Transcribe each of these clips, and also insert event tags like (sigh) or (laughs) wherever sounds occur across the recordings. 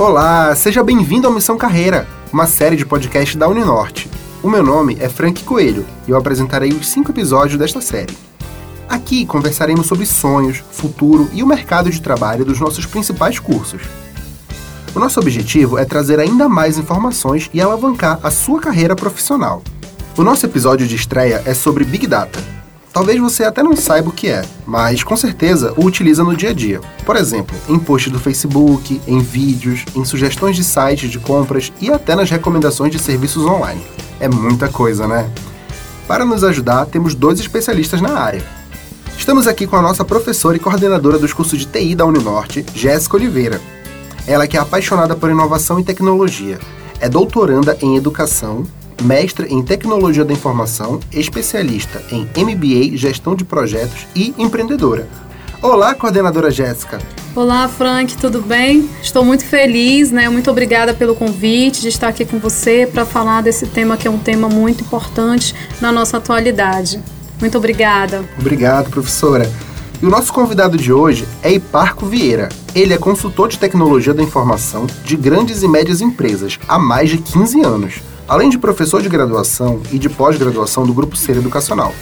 Olá, seja bem-vindo ao Missão Carreira, uma série de podcast da Uninorte. O meu nome é Frank Coelho e eu apresentarei os cinco episódios desta série. Aqui conversaremos sobre sonhos, futuro e o mercado de trabalho dos nossos principais cursos. O nosso objetivo é trazer ainda mais informações e alavancar a sua carreira profissional. O nosso episódio de estreia é sobre Big Data, Talvez você até não saiba o que é, mas com certeza o utiliza no dia a dia. Por exemplo, em posts do Facebook, em vídeos, em sugestões de sites de compras e até nas recomendações de serviços online. É muita coisa, né? Para nos ajudar, temos dois especialistas na área. Estamos aqui com a nossa professora e coordenadora dos cursos de TI da Uninorte, Jéssica Oliveira. Ela que é apaixonada por inovação e tecnologia, é doutoranda em educação mestre em Tecnologia da Informação, especialista em MBA, Gestão de Projetos e empreendedora. Olá, coordenadora Jéssica. Olá, Frank, tudo bem? Estou muito feliz, né? Muito obrigada pelo convite de estar aqui com você para falar desse tema que é um tema muito importante na nossa atualidade. Muito obrigada. Obrigado, professora. E o nosso convidado de hoje é Hiparco Vieira. Ele é consultor de tecnologia da informação de grandes e médias empresas há mais de 15 anos além de professor de graduação e de pós-graduação do Grupo Ser Educacional.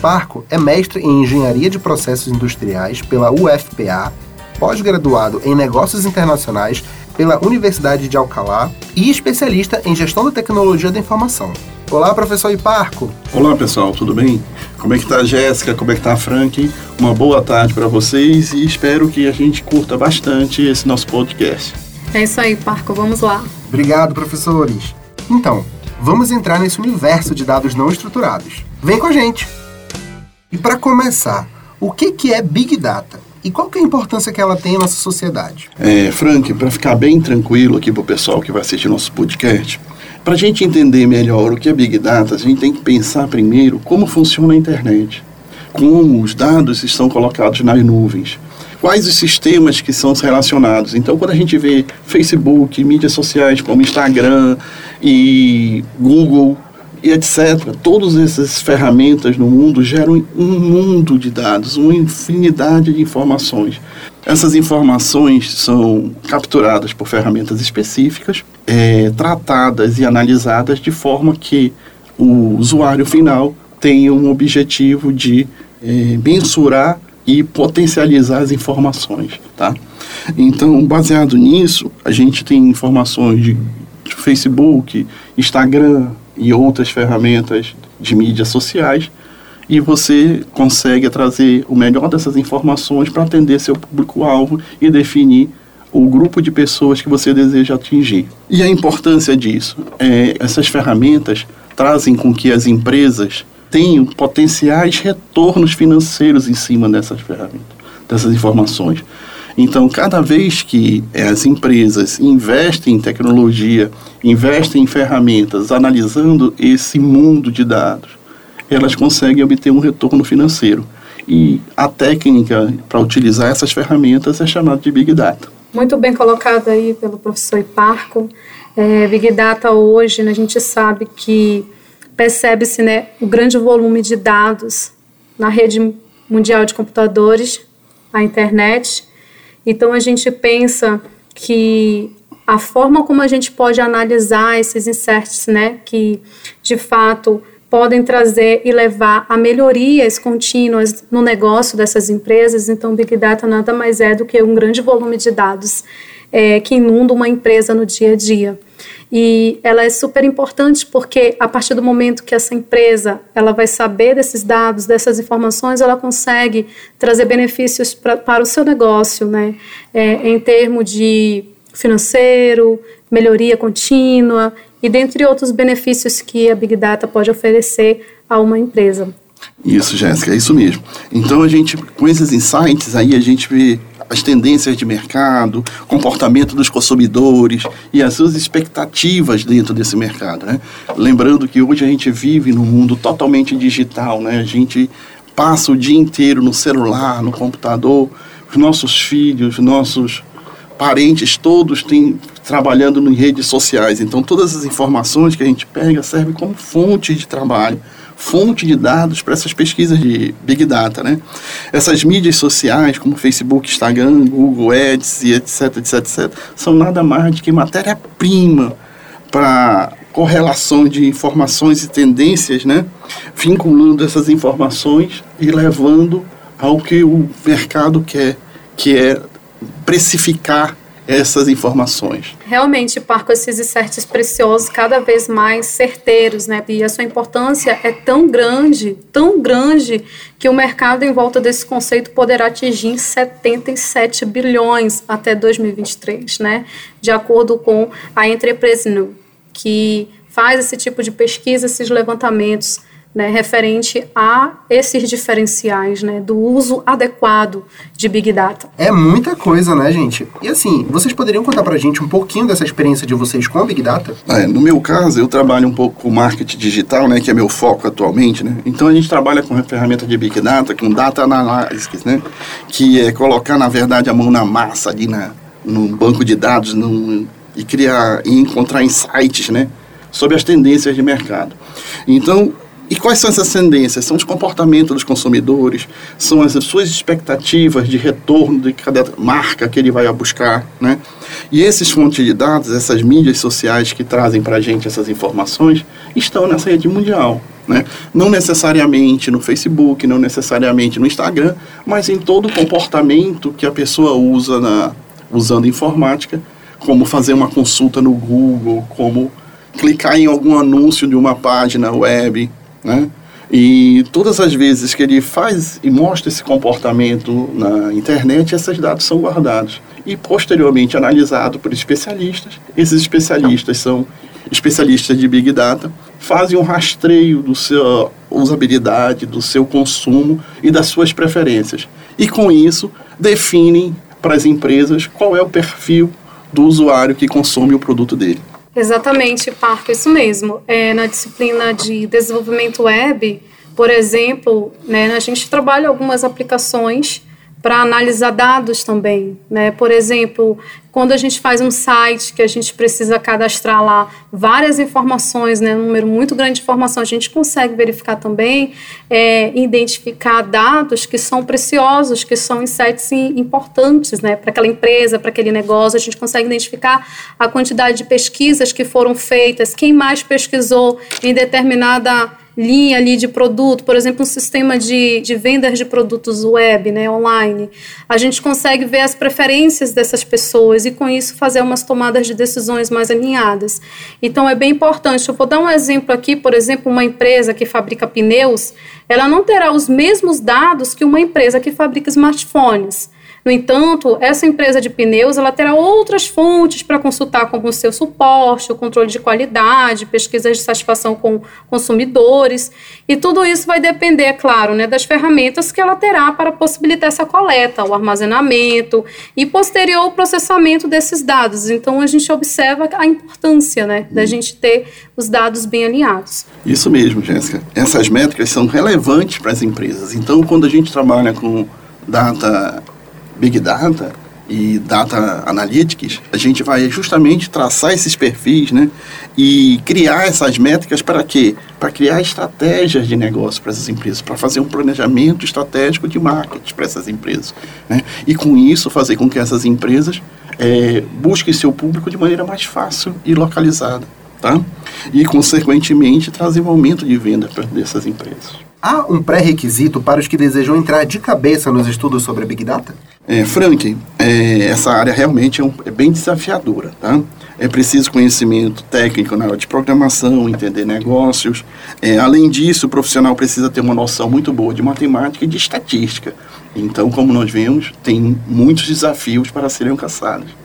Parco é mestre em Engenharia de Processos Industriais pela UFPA, pós-graduado em Negócios Internacionais pela Universidade de Alcalá e especialista em Gestão da Tecnologia da Informação. Olá, professor Iparco. Olá, pessoal, tudo bem? Como é que tá a Jéssica? Como é que tá a Frank? Uma boa tarde para vocês e espero que a gente curta bastante esse nosso podcast. É isso aí, Parco, vamos lá. Obrigado, professores. Então, vamos entrar nesse universo de dados não estruturados. Vem com a gente! E para começar, o que, que é Big Data? E qual que é a importância que ela tem em nossa sociedade? É, Frank, para ficar bem tranquilo aqui para o pessoal que vai assistir nosso podcast, para a gente entender melhor o que é Big Data, a gente tem que pensar primeiro como funciona a internet, como os dados estão colocados nas nuvens, quais os sistemas que são relacionados. Então, quando a gente vê Facebook, mídias sociais como Instagram e Google e etc., todas essas ferramentas no mundo geram um mundo de dados, uma infinidade de informações. Essas informações são capturadas por ferramentas específicas, é, tratadas e analisadas de forma que o usuário final tenha um objetivo de é, mensurar e potencializar as informações, tá? Então, baseado nisso, a gente tem informações de Facebook, Instagram e outras ferramentas de mídias sociais e você consegue trazer o melhor dessas informações para atender seu público-alvo e definir o grupo de pessoas que você deseja atingir. E a importância disso? É, essas ferramentas trazem com que as empresas tenham potenciais retornos financeiros em cima dessas ferramentas, dessas informações. Então, cada vez que as empresas investem em tecnologia, investem em ferramentas, analisando esse mundo de dados, elas conseguem obter um retorno financeiro. E a técnica para utilizar essas ferramentas é chamada de Big Data. Muito bem colocado aí pelo professor Iparco. É, Big Data hoje, né, a gente sabe que percebe-se né, o grande volume de dados na rede mundial de computadores, a internet. Então a gente pensa que a forma como a gente pode analisar esses inserts, né, que de fato podem trazer e levar a melhorias contínuas no negócio dessas empresas. Então, Big Data nada mais é do que um grande volume de dados é, que inunda uma empresa no dia a dia. E ela é super importante porque a partir do momento que essa empresa ela vai saber desses dados, dessas informações, ela consegue trazer benefícios pra, para o seu negócio, né? É, em termos de financeiro, melhoria contínua e dentre outros benefícios que a Big Data pode oferecer a uma empresa. Isso, Jéssica, é isso mesmo. Então a gente, com esses insights aí, a gente as tendências de mercado, comportamento dos consumidores e as suas expectativas dentro desse mercado. Né? Lembrando que hoje a gente vive num mundo totalmente digital, né? a gente passa o dia inteiro no celular, no computador, os nossos filhos, nossos parentes todos têm trabalhando em redes sociais. Então todas as informações que a gente pega servem como fonte de trabalho fonte de dados para essas pesquisas de Big Data. Né? Essas mídias sociais, como Facebook, Instagram, Google Ads e etc, etc, etc, são nada mais do que matéria-prima para correlação de informações e tendências, né? vinculando essas informações e levando ao que o mercado quer, que é precificar essas informações. Realmente, Parco, esses inserts preciosos cada vez mais certeiros, né? E a sua importância é tão grande, tão grande, que o mercado em volta desse conceito poderá atingir 77 bilhões até 2023, né? De acordo com a Entrepreneur, que faz esse tipo de pesquisa, esses levantamentos né, referente a esses diferenciais, né, do uso adequado de Big Data. É muita coisa, né, gente? E assim, vocês poderiam contar pra gente um pouquinho dessa experiência de vocês com a Big Data? É, no meu caso, eu trabalho um pouco com marketing digital, né, que é meu foco atualmente, né? Então a gente trabalha com a ferramenta de Big Data, com Data Analysis, né? Que é colocar, na verdade, a mão na massa ali na, no banco de dados no, e criar e encontrar insights, né? Sobre as tendências de mercado. Então, e quais são essas tendências? São os comportamentos dos consumidores, são as suas expectativas de retorno de cada marca que ele vai buscar, né? E esses fontes de dados, essas mídias sociais que trazem para a gente essas informações, estão nessa rede mundial, né? Não necessariamente no Facebook, não necessariamente no Instagram, mas em todo o comportamento que a pessoa usa na, usando informática, como fazer uma consulta no Google, como clicar em algum anúncio de uma página web, né? E todas as vezes que ele faz e mostra esse comportamento na internet, esses dados são guardados e posteriormente analisados por especialistas. Esses especialistas são especialistas de Big Data, fazem um rastreio do seu usabilidade, do seu consumo e das suas preferências. E com isso, definem para as empresas qual é o perfil do usuário que consome o produto dele. Exatamente, Parco, isso mesmo. É, na disciplina de desenvolvimento web, por exemplo, né, a gente trabalha algumas aplicações para analisar dados também, né? Por exemplo, quando a gente faz um site que a gente precisa cadastrar lá várias informações, né, um número muito grande de informação, a gente consegue verificar também, é, identificar dados que são preciosos, que são insights importantes, né, para aquela empresa, para aquele negócio. A gente consegue identificar a quantidade de pesquisas que foram feitas, quem mais pesquisou em determinada linha ali de produto, por exemplo, um sistema de, de vendas de produtos web, né, online, a gente consegue ver as preferências dessas pessoas e com isso fazer umas tomadas de decisões mais alinhadas. Então é bem importante. Eu vou dar um exemplo aqui, por exemplo, uma empresa que fabrica pneus, ela não terá os mesmos dados que uma empresa que fabrica smartphones. No entanto, essa empresa de pneus ela terá outras fontes para consultar, como o seu suporte, o controle de qualidade, pesquisas de satisfação com consumidores. E tudo isso vai depender, é claro, né, das ferramentas que ela terá para possibilitar essa coleta, o armazenamento e posterior o processamento desses dados. Então, a gente observa a importância né, da gente ter os dados bem alinhados. Isso mesmo, Jéssica. Essas métricas são relevantes para as empresas. Então, quando a gente trabalha com data Big Data e Data Analytics, a gente vai justamente traçar esses perfis, né? E criar essas métricas para quê? Para criar estratégias de negócio para essas empresas, para fazer um planejamento estratégico de marketing para essas empresas, né? E com isso fazer com que essas empresas é, busquem seu público de maneira mais fácil e localizada, tá? E consequentemente trazer um aumento de venda para dessas empresas. Há um pré-requisito para os que desejam entrar de cabeça nos estudos sobre Big Data? É, Frank, é, essa área realmente é, um, é, bem desafiadora, tá? É preciso conhecimento técnico na área de programação, entender negócios. É, além disso, o profissional precisa ter uma noção muito boa de matemática e de estatística. Então, como nós vemos, tem muitos desafios para serem alcançados.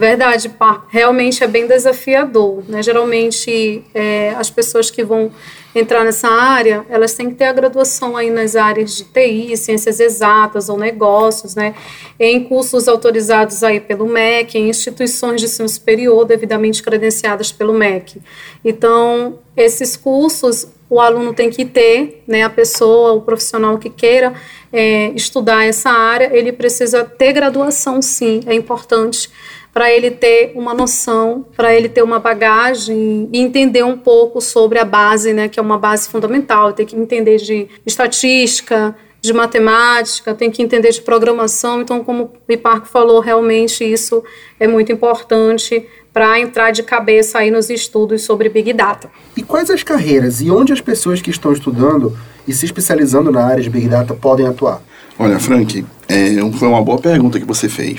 Verdade, Parco. Realmente é bem desafiador. Né? Geralmente, é, as pessoas que vão entrar nessa área, elas têm que ter a graduação aí nas áreas de TI, ciências exatas ou negócios, né? Em cursos autorizados aí pelo MEC, em instituições de ensino superior devidamente credenciadas pelo MEC. Então, esses cursos o aluno tem que ter, né, a pessoa, o profissional que queira é, estudar essa área, ele precisa ter graduação, sim, é importante para ele ter uma noção, para ele ter uma bagagem e entender um pouco sobre a base, né, que é uma base fundamental, tem que entender de estatística, de matemática, tem que entender de programação. Então, como o Iparco falou, realmente isso é muito importante para entrar de cabeça aí nos estudos sobre Big Data. E quais as carreiras e onde as pessoas que estão estudando e se especializando na área de Big Data podem atuar? Olha, Frank, é, foi uma boa pergunta que você fez.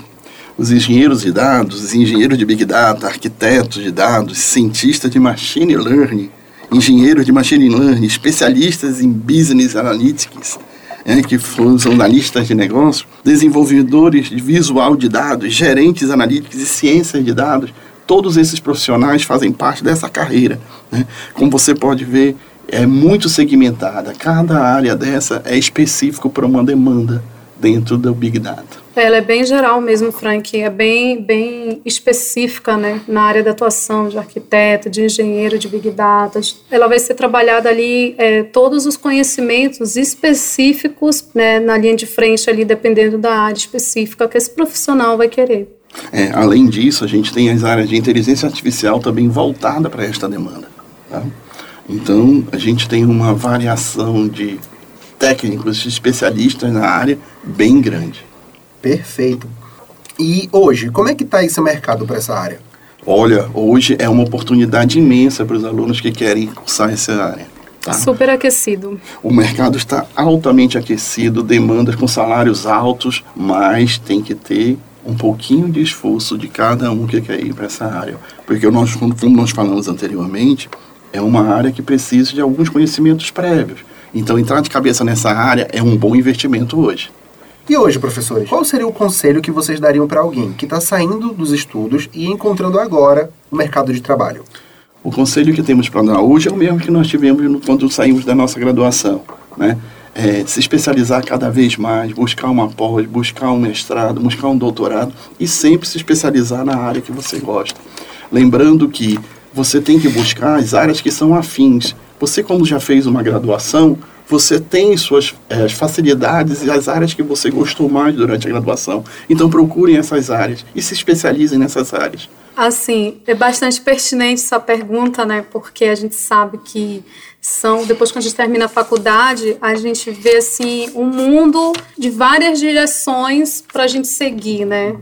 Os engenheiros de dados, os engenheiros de Big Data, arquitetos de dados, cientistas de Machine Learning, engenheiros de Machine Learning, especialistas em Business Analytics, é, que são analistas de negócio, desenvolvedores de visual de dados, gerentes analíticos e ciências de dados, todos esses profissionais fazem parte dessa carreira. Né? Como você pode ver, é muito segmentada. Cada área dessa é específico para uma demanda dentro do Big Data. Ela é bem geral mesmo, Frank, é bem, bem específica né, na área da atuação de arquiteto, de engenheiro de Big Data. Ela vai ser trabalhada ali, é, todos os conhecimentos específicos né, na linha de frente ali, dependendo da área específica que esse profissional vai querer. É, além disso, a gente tem as áreas de inteligência artificial também voltada para esta demanda. Tá? Então, a gente tem uma variação de técnicos, especialistas na área bem grande. Perfeito. E hoje, como é que está esse mercado para essa área? Olha, hoje é uma oportunidade imensa para os alunos que querem cursar essa área. Tá? Super aquecido. O mercado está altamente aquecido, demandas com salários altos, mas tem que ter um pouquinho de esforço de cada um que quer ir para essa área. Porque nós, como nós falamos anteriormente, é uma área que precisa de alguns conhecimentos prévios. Então, entrar de cabeça nessa área é um bom investimento hoje. E hoje, professores, qual seria o conselho que vocês dariam para alguém que está saindo dos estudos e encontrando agora o mercado de trabalho? O conselho que temos para dar hoje é o mesmo que nós tivemos quando saímos da nossa graduação, né? É, se especializar cada vez mais, buscar uma pós, buscar um mestrado, buscar um doutorado e sempre se especializar na área que você gosta. Lembrando que você tem que buscar as áreas que são afins. Você, como já fez uma graduação, você tem suas é, facilidades e as áreas que você gostou mais durante a graduação. Então procurem essas áreas e se especializem nessas áreas. Assim, é bastante pertinente essa pergunta, né? Porque a gente sabe que são depois que a gente termina a faculdade, a gente vê assim um mundo de várias direções para a gente seguir, né?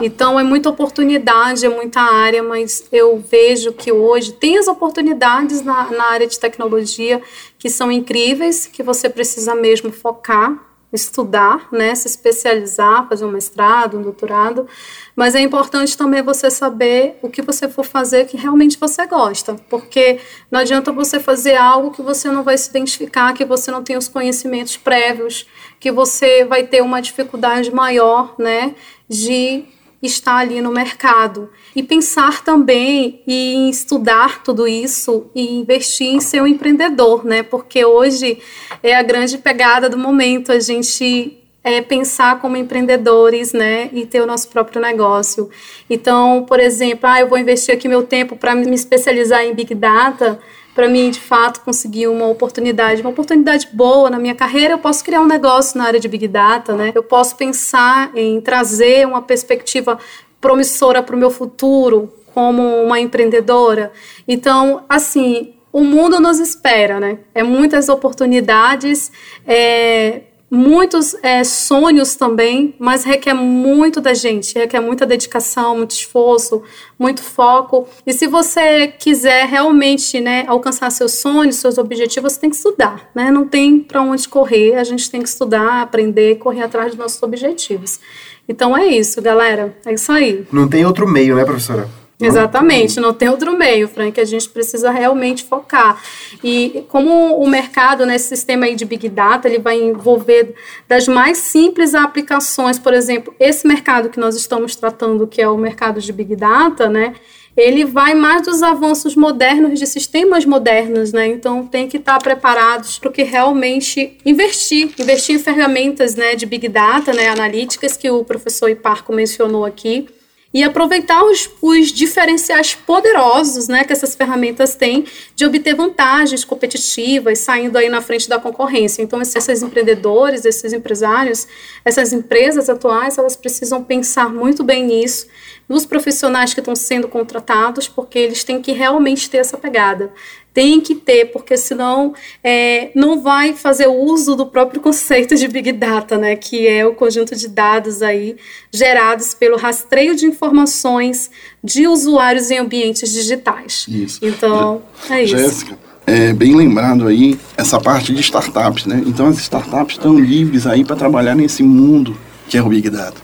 Então é muita oportunidade, é muita área, mas eu vejo que hoje tem as oportunidades na, na área de tecnologia que são incríveis, que você precisa mesmo focar, estudar, né, se especializar, fazer um mestrado, um doutorado, mas é importante também você saber o que você for fazer que realmente você gosta, porque não adianta você fazer algo que você não vai se identificar, que você não tem os conhecimentos prévios, que você vai ter uma dificuldade maior, né, de está ali no mercado. E pensar também em estudar tudo isso e investir em ser um empreendedor, né? Porque hoje é a grande pegada do momento a gente é pensar como empreendedores, né, e ter o nosso próprio negócio. Então, por exemplo, ah, eu vou investir aqui meu tempo para me especializar em Big Data, para mim, de fato, conseguir uma oportunidade, uma oportunidade boa na minha carreira, eu posso criar um negócio na área de Big Data, né? Eu posso pensar em trazer uma perspectiva promissora para o meu futuro como uma empreendedora. Então, assim, o mundo nos espera, né? É muitas oportunidades, é, muitos é, sonhos também, mas requer muito da gente, requer muita dedicação, muito esforço, muito foco. E se você quiser realmente né, alcançar seus sonhos, seus objetivos, você tem que estudar, né? Não tem para onde correr, a gente tem que estudar, aprender, correr atrás dos nossos objetivos. Então é isso, galera. É isso aí. Não tem outro meio, né, professora? Exatamente, não tem outro meio, Frank, a gente precisa realmente focar. E como o mercado, nesse né, sistema aí de Big Data, ele vai envolver das mais simples aplicações, por exemplo, esse mercado que nós estamos tratando, que é o mercado de Big Data, né, ele vai mais dos avanços modernos de sistemas modernos, né? Então tem que estar preparados para o que realmente investir, investir em ferramentas, né, de big data, né, analíticas que o professor Iparco mencionou aqui e aproveitar os, os, diferenciais poderosos né, que essas ferramentas têm de obter vantagens competitivas, saindo aí na frente da concorrência. Então, esses empreendedores, esses empresários, essas empresas atuais, elas precisam pensar muito bem nisso, nos profissionais que estão sendo contratados, porque eles têm que realmente ter essa pegada tem que ter, porque senão é, não vai fazer uso do próprio (laughs) conceito de Big Data, né, que é o conjunto de dados aí gerados pelo rastreio de informações de usuários em ambientes digitais. Isso. Então, é isso. Jéssica, é bem lembrado aí essa parte de startups, né? Então as startups estão livres aí para trabalhar nesse mundo que é o Big Data.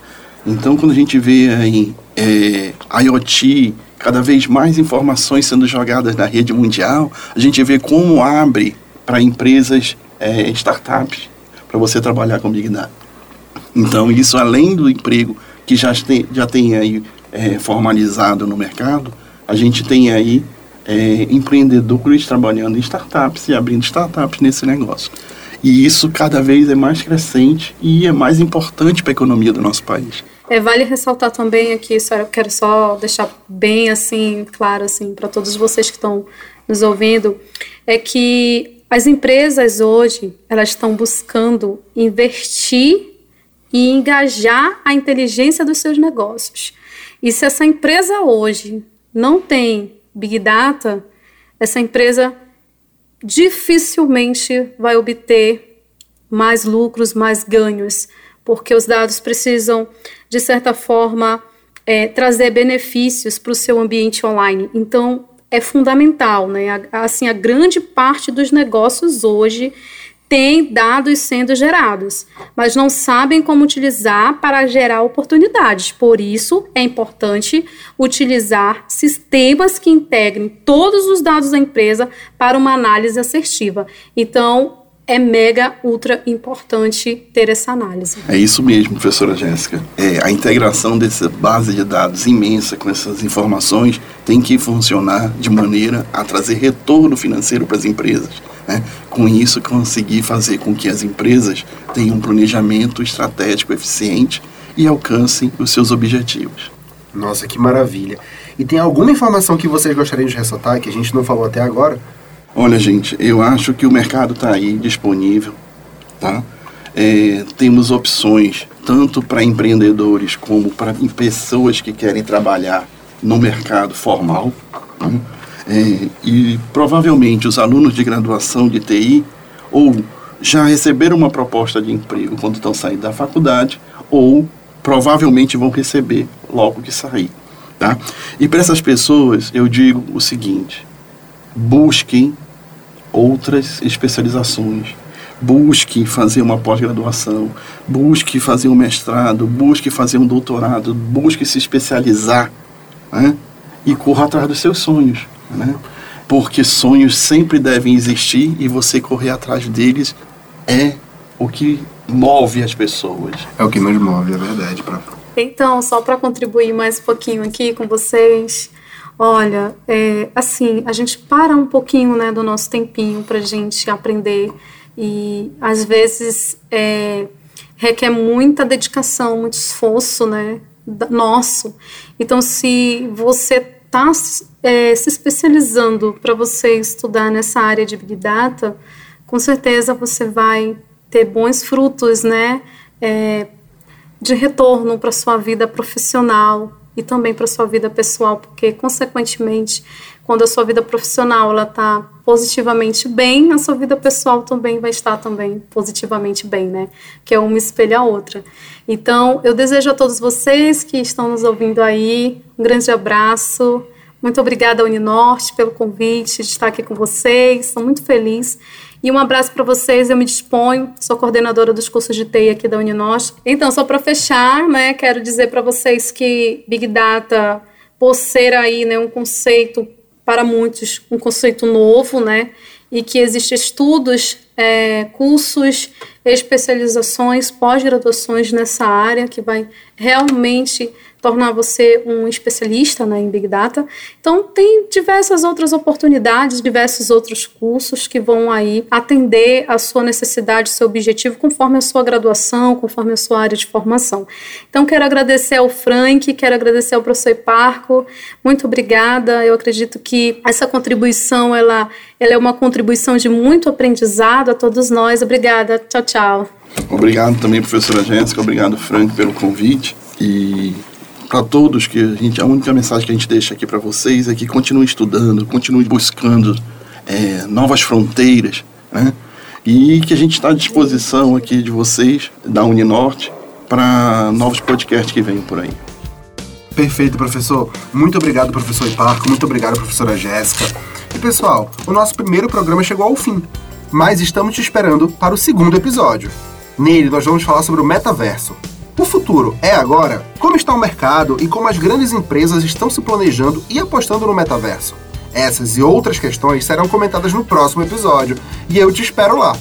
Então quando a gente vê aí é, IoT, cada vez mais informações sendo jogadas na rede mundial, a gente vê como abre para empresas, é, startups, para você trabalhar com Big Data. Então, isso além do emprego que já tem, já tem aí é, formalizado no mercado, a gente tem aí é, empreendedores trabalhando em startups e abrindo startups nesse negócio. E isso cada vez é mais crescente e é mais importante para a economia do nosso país. É, vale ressaltar também aqui, eu quero só deixar bem assim claro assim para todos vocês que estão nos ouvindo, é que as empresas hoje elas estão buscando investir e engajar a inteligência dos seus negócios. E se essa empresa hoje não tem big data, essa empresa dificilmente vai obter mais lucros, mais ganhos, porque os dados precisam de certa forma, é, trazer benefícios para o seu ambiente online. Então, é fundamental, né? Assim, a grande parte dos negócios hoje tem dados sendo gerados, mas não sabem como utilizar para gerar oportunidades. Por isso, é importante utilizar sistemas que integrem todos os dados da empresa para uma análise assertiva. Então, é mega, ultra importante ter essa análise. É isso mesmo, professora Jéssica. É, a integração dessa base de dados imensa com essas informações tem que funcionar de maneira a trazer retorno financeiro para as empresas. Né? Com isso, conseguir fazer com que as empresas tenham um planejamento estratégico eficiente e alcancem os seus objetivos. Nossa, que maravilha! E tem alguma informação que vocês gostariam de ressaltar que a gente não falou até agora? Olha, gente, eu acho que o mercado está aí disponível, tá? É, temos opções tanto para empreendedores como para pessoas que querem trabalhar no mercado formal. Né? É, e provavelmente os alunos de graduação de TI ou já receberam uma proposta de emprego quando estão saindo da faculdade ou provavelmente vão receber logo que sair. Tá? E para essas pessoas eu digo o seguinte: busquem outras especializações. Busque fazer uma pós-graduação, busque fazer um mestrado, busque fazer um doutorado, busque se especializar né? e corra atrás dos seus sonhos. Né? Porque sonhos sempre devem existir e você correr atrás deles é o que move as pessoas. É o que nos move, é verdade. Então, só para contribuir mais um pouquinho aqui com vocês, Olha, é, assim, a gente para um pouquinho né, do nosso tempinho para a gente aprender e às vezes é, requer muita dedicação, muito esforço né, nosso. Então, se você está é, se especializando para você estudar nessa área de Big Data, com certeza você vai ter bons frutos né, é, de retorno para sua vida profissional, e também para sua vida pessoal, porque consequentemente, quando a sua vida profissional ela está positivamente bem, a sua vida pessoal também vai estar também positivamente bem, né? Que é uma espelha a outra. Então, eu desejo a todos vocês que estão nos ouvindo aí um grande abraço. Muito obrigada Uninorte pelo convite de estar aqui com vocês. Estou muito feliz e um abraço para vocês, eu me disponho, sou coordenadora dos cursos de TI aqui da Uninos. Então, só para fechar, né, quero dizer para vocês que Big Data, por ser aí, né, um conceito para muitos, um conceito novo, né, e que existem estudos, é, cursos, especializações, pós-graduações nessa área que vai realmente tornar você um especialista né, em Big Data. Então, tem diversas outras oportunidades, diversos outros cursos que vão aí atender a sua necessidade, seu objetivo, conforme a sua graduação, conforme a sua área de formação. Então, quero agradecer ao Frank, quero agradecer ao professor Parco. Muito obrigada. Eu acredito que essa contribuição ela, ela é uma contribuição de muito aprendizado a todos nós. Obrigada. Tchau, tchau. Obrigado também, professora Jéssica. Obrigado, Frank, pelo convite. E para todos que a gente a única mensagem que a gente deixa aqui para vocês é que continue estudando, continue buscando é, novas fronteiras, né? E que a gente está à disposição aqui de vocês da Uninorte para novos podcasts que venham por aí. Perfeito, professor. Muito obrigado, professor Iparco. Muito obrigado, professora Jéssica. E pessoal, o nosso primeiro programa chegou ao fim, mas estamos te esperando para o segundo episódio. Nele, nós vamos falar sobre o metaverso. O futuro é agora? Como está o mercado e como as grandes empresas estão se planejando e apostando no metaverso? Essas e outras questões serão comentadas no próximo episódio e eu te espero lá.